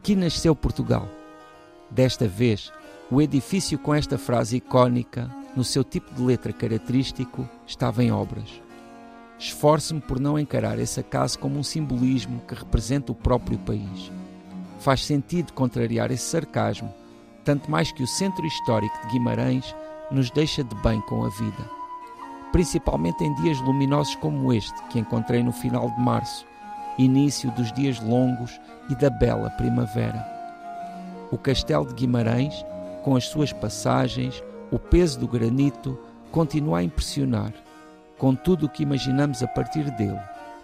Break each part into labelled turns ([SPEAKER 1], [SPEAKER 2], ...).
[SPEAKER 1] Aqui nasceu Portugal. Desta vez, o edifício com esta frase icónica, no seu tipo de letra característico, estava em obras. Esforço-me por não encarar esse acaso como um simbolismo que representa o próprio país. Faz sentido contrariar esse sarcasmo, tanto mais que o centro histórico de Guimarães nos deixa de bem com a vida. Principalmente em dias luminosos como este que encontrei no final de março, início dos dias longos e da bela primavera. O castelo de Guimarães, com as suas passagens, o peso do granito, continua a impressionar, com tudo o que imaginamos a partir dele,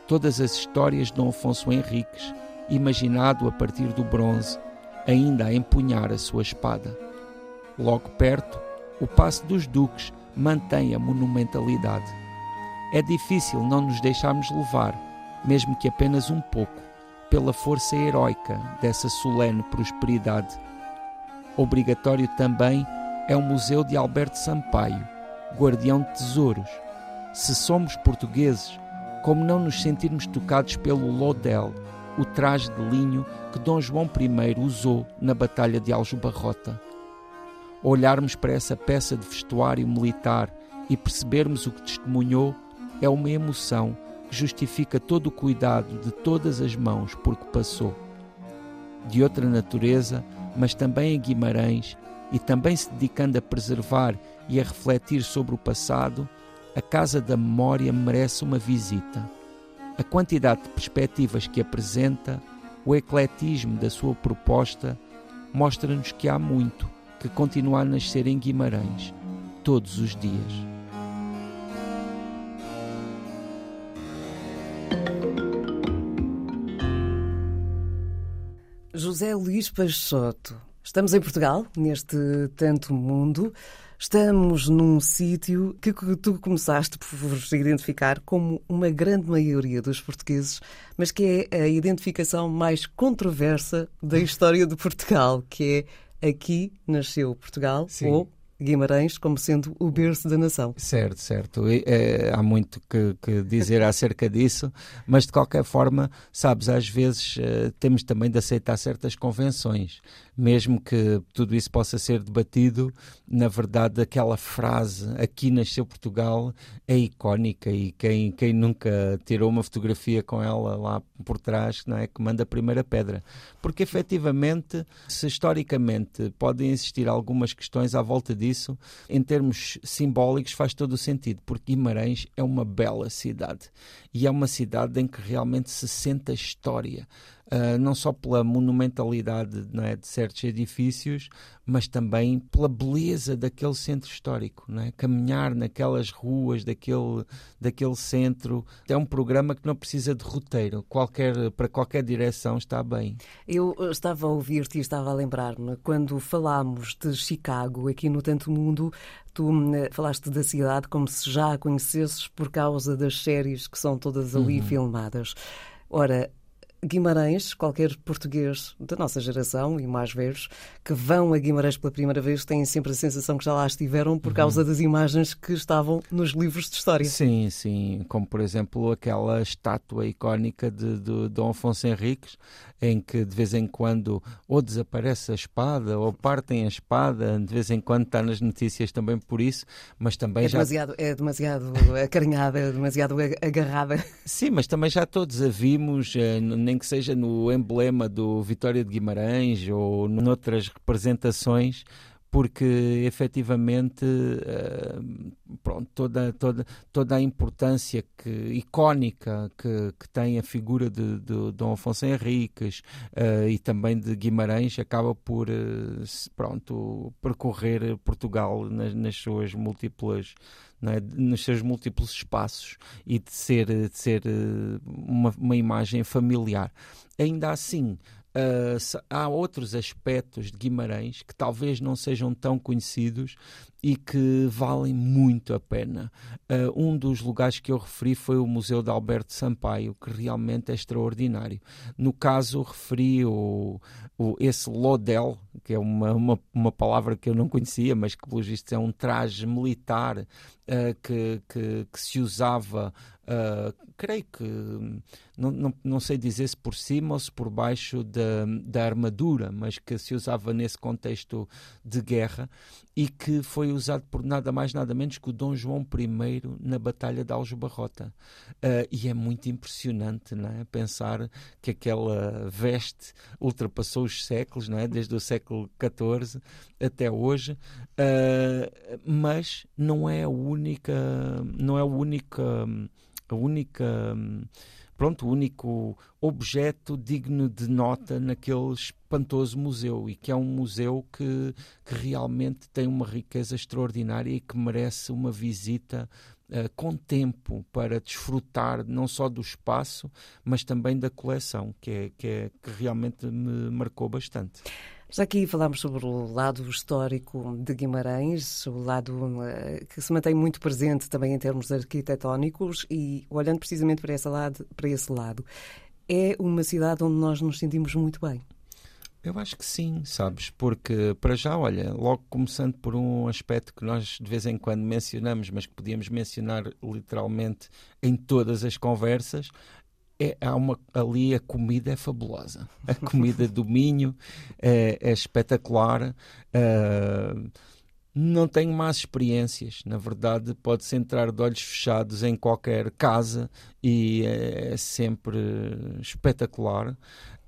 [SPEAKER 1] todas as histórias de Dom Afonso Henriques, imaginado a partir do bronze, ainda a empunhar a sua espada. Logo perto, o passo dos duques mantém a monumentalidade. É difícil não nos deixarmos levar, mesmo que apenas um pouco, pela força heroica dessa solene prosperidade. Obrigatório também é o Museu de Alberto Sampaio, guardião de tesouros. Se somos portugueses, como não nos sentirmos tocados pelo Lodel, o traje de linho que Dom João I usou na Batalha de Aljubarrota? Olharmos para essa peça de vestuário militar e percebermos o que testemunhou é uma emoção que justifica todo o cuidado de todas as mãos por que passou. De outra natureza, mas também em Guimarães, e também se dedicando a preservar e a refletir sobre o passado, a Casa da Memória merece uma visita. A quantidade de perspectivas que apresenta, o ecletismo da sua proposta, mostra-nos que há muito que continua a nascer em Guimarães, todos os dias.
[SPEAKER 2] José Luís Peixoto. Estamos em Portugal, neste tanto mundo. Estamos num sítio que tu começaste por identificar como uma grande maioria dos portugueses, mas que é a identificação mais controversa da história de Portugal, que é aqui nasceu Portugal Sim. ou Guimarães como sendo o berço da nação.
[SPEAKER 1] Certo, certo. E, é, há muito que, que, dizer acerca disso, mas de qualquer forma, sabes, às vezes uh, temos também de aceitar certas convenções mesmo que tudo isso possa ser debatido, na verdade, aquela frase aqui nasceu Portugal é icónica e quem, quem nunca tirou uma fotografia com ela lá por trás, não é? Que manda a primeira pedra. Porque efetivamente, se historicamente podem existir algumas questões à volta disso, em termos simbólicos faz todo o sentido, porque Guimarães é uma bela cidade. E é uma cidade em que realmente se sente a história uh, não só pela monumentalidade é, de certos edifícios, mas também pela beleza daquele centro histórico. Não é? Caminhar naquelas ruas daquele, daquele centro é um programa que não precisa de roteiro, qualquer, para qualquer direção está bem.
[SPEAKER 2] Eu estava a ouvir-te e estava a lembrar-me, quando falámos de Chicago aqui no Tanto Mundo, tu hum, falaste da cidade como se já a conhecesses por causa das séries que são todas ali uhum. filmadas. Ora, Guimarães, qualquer português da nossa geração e mais velhos que vão a Guimarães pela primeira vez têm sempre a sensação que já lá estiveram por causa uhum. das imagens que estavam nos livros de história.
[SPEAKER 1] Sim, sim, como por exemplo aquela estátua icónica de, de Dom Afonso Henriques, em que de vez em quando ou desaparece a espada ou partem a espada, de vez em quando está nas notícias também por isso, mas também
[SPEAKER 2] é
[SPEAKER 1] já...
[SPEAKER 2] Demasiado, é demasiado acarinhada, é demasiado agarrada.
[SPEAKER 1] Sim, mas também já todos a vimos, eh, nem que seja no emblema do Vitória de Guimarães ou noutras representações, porque efetivamente uh, pronto, toda, toda, toda a importância que, icónica que, que tem a figura de, Dom Afonso Henriques uh, e também de Guimarães acaba por uh, pronto, percorrer Portugal nas, nas suas múltiplas é? nos seus múltiplos espaços e de ser, de ser uma, uma imagem familiar. Ainda assim, Uh, há outros aspectos de Guimarães que talvez não sejam tão conhecidos e que valem muito a pena. Uh, um dos lugares que eu referi foi o Museu de Alberto Sampaio, que realmente é extraordinário. No caso, referi o, o, esse Lodel, que é uma, uma, uma, palavra que eu não conhecia, mas que, pelo visto, é um traje militar uh, que, que, que, se usava, creio que não, não, não sei dizer se por cima ou se por baixo da, da armadura, mas que se usava nesse contexto de guerra e que foi usado por nada mais nada menos que o Dom João I na Batalha de Aljubarrota. Uh, e é muito impressionante não é? pensar que aquela veste ultrapassou os séculos, não é? desde o século XIV até hoje, uh, mas não é a única, não é a única, a única pronto, o único objeto digno de nota naquele espantoso museu e que é um museu que, que realmente tem uma riqueza extraordinária e que merece uma visita uh, com tempo para desfrutar não só do espaço, mas também da coleção, que, é, que, é, que realmente me marcou bastante.
[SPEAKER 2] Já aqui falámos sobre o lado histórico de Guimarães, o lado uh, que se mantém muito presente também em termos arquitetónicos e olhando precisamente para esse lado, para esse lado é uma cidade onde nós nos sentimos muito bem.
[SPEAKER 1] Eu acho que sim, sabes? Porque, para já, olha, logo começando por um aspecto que nós de vez em quando mencionamos, mas que podíamos mencionar literalmente em todas as conversas, é, há uma, ali a comida é fabulosa. A comida do Minho é, é espetacular. Uh, não tenho más experiências. Na verdade, pode-se entrar de olhos fechados em qualquer casa e é, é sempre espetacular.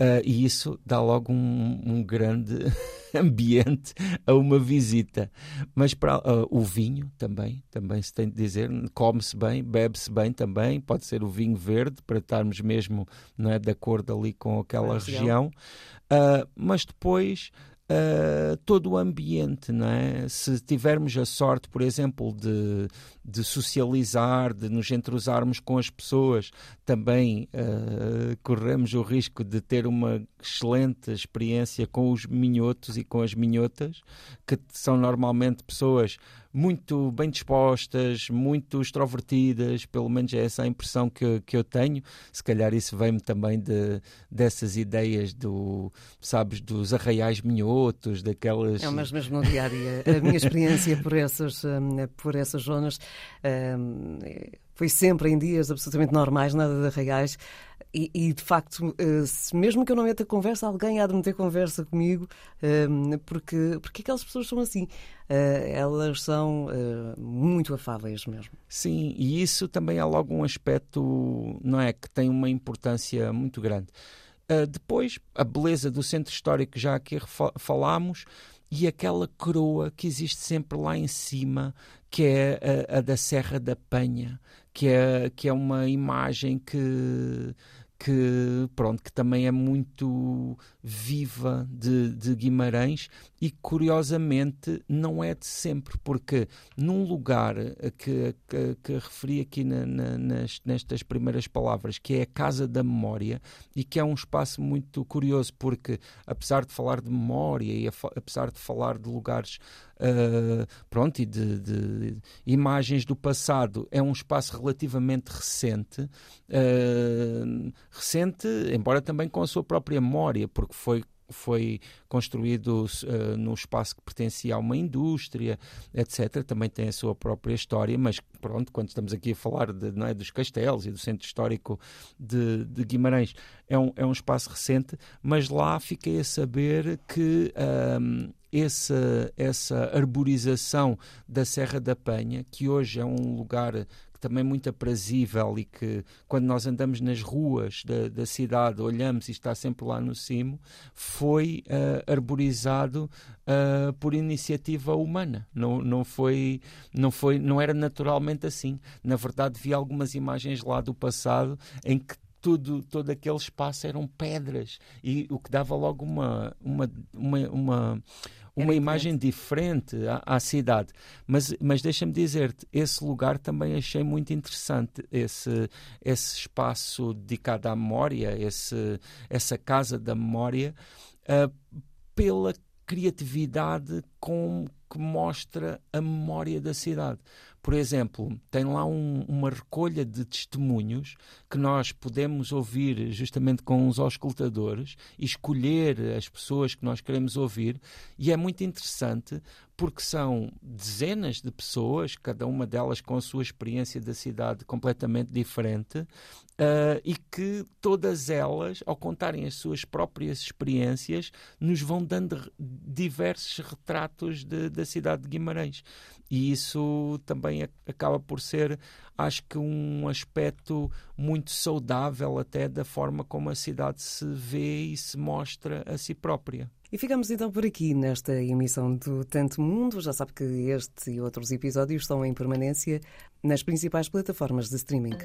[SPEAKER 1] Uh, e isso dá logo um, um grande ambiente a uma visita. Mas para uh, o vinho também, também se tem de dizer, come-se bem, bebe-se bem também, pode ser o vinho verde para estarmos mesmo não é, de acordo ali com aquela região. Uh, mas depois uh, todo o ambiente, não é? Se tivermos a sorte, por exemplo, de, de socializar, de nos entrosarmos com as pessoas, também uh, corremos o risco de ter uma excelente experiência com os minhotos e com as minhotas, que são normalmente pessoas muito bem dispostas, muito extrovertidas, pelo menos é essa a impressão que, que eu tenho. Se calhar isso vem-me também de, dessas ideias do, sabes, dos arraiais minhotos, daquelas...
[SPEAKER 2] É, mas mesmo no dia a minha experiência por essas, hum, por essas zonas hum, foi sempre em dias absolutamente normais, nada de arraiais. E, e, de facto, eh, mesmo que eu não meta conversa, alguém há de meter conversa comigo, porque, porque aquelas pessoas são assim. Eh, elas são eh, muito afáveis mesmo.
[SPEAKER 1] Sim, e isso também é logo um aspecto, não é? Que tem uma importância muito grande. depois, a beleza do centro histórico, já aqui falámos e aquela coroa que existe sempre lá em cima, que é a, a da Serra da Penha, que é, que é uma imagem que que pronto que também é muito viva de, de, Guimarães e curiosamente não é de sempre porque num lugar que, que, que referi aqui na, na, nas, nestas primeiras palavras que é a casa da memória e que é um espaço muito curioso porque apesar de falar de memória e apesar de falar de lugares uh, pronto, e de, de, imagens do passado. É um espaço relativamente recente, uh, recente, embora também com a sua própria memória, porque foi foi construído uh, no espaço que pertencia a uma indústria, etc. Também tem a sua própria história, mas pronto, quando estamos aqui a falar de, não é, dos castelos e do centro histórico de, de Guimarães, é um, é um espaço recente, mas lá fiquei a saber que um, essa, essa arborização da Serra da Penha, que hoje é um lugar também muito aprazível e que quando nós andamos nas ruas da, da cidade olhamos e está sempre lá no cimo, foi uh, arborizado uh, por iniciativa humana. Não, não, foi, não, foi, não era naturalmente assim. Na verdade, vi algumas imagens lá do passado em que tudo, todo aquele espaço eram pedras e o que dava logo uma, uma, uma, uma uma imagem diferente à, à, cidade. Mas, mas deixa-me dizer-te, esse lugar também achei muito interessante, esse, esse espaço dedicado à memória, esse, essa casa da memória, uh, pela criatividade com que mostra a memória da cidade. Por exemplo, tem lá um, uma recolha de testemunhos que nós podemos ouvir justamente com os auscultadores e escolher as pessoas que nós queremos ouvir, e é muito interessante porque são dezenas de pessoas, cada uma delas com a sua experiência da cidade completamente diferente, Uh, e que todas elas, ao contarem as suas próprias experiências, nos vão dando diversos retratos de, da cidade de Guimarães. E isso também acaba por ser, acho que, um aspecto muito saudável até da forma como a cidade se vê e se mostra a si própria.
[SPEAKER 2] E ficamos então por aqui nesta emissão do Tanto Mundo. Já sabe que este e outros episódios estão em permanência nas principais plataformas de streaming.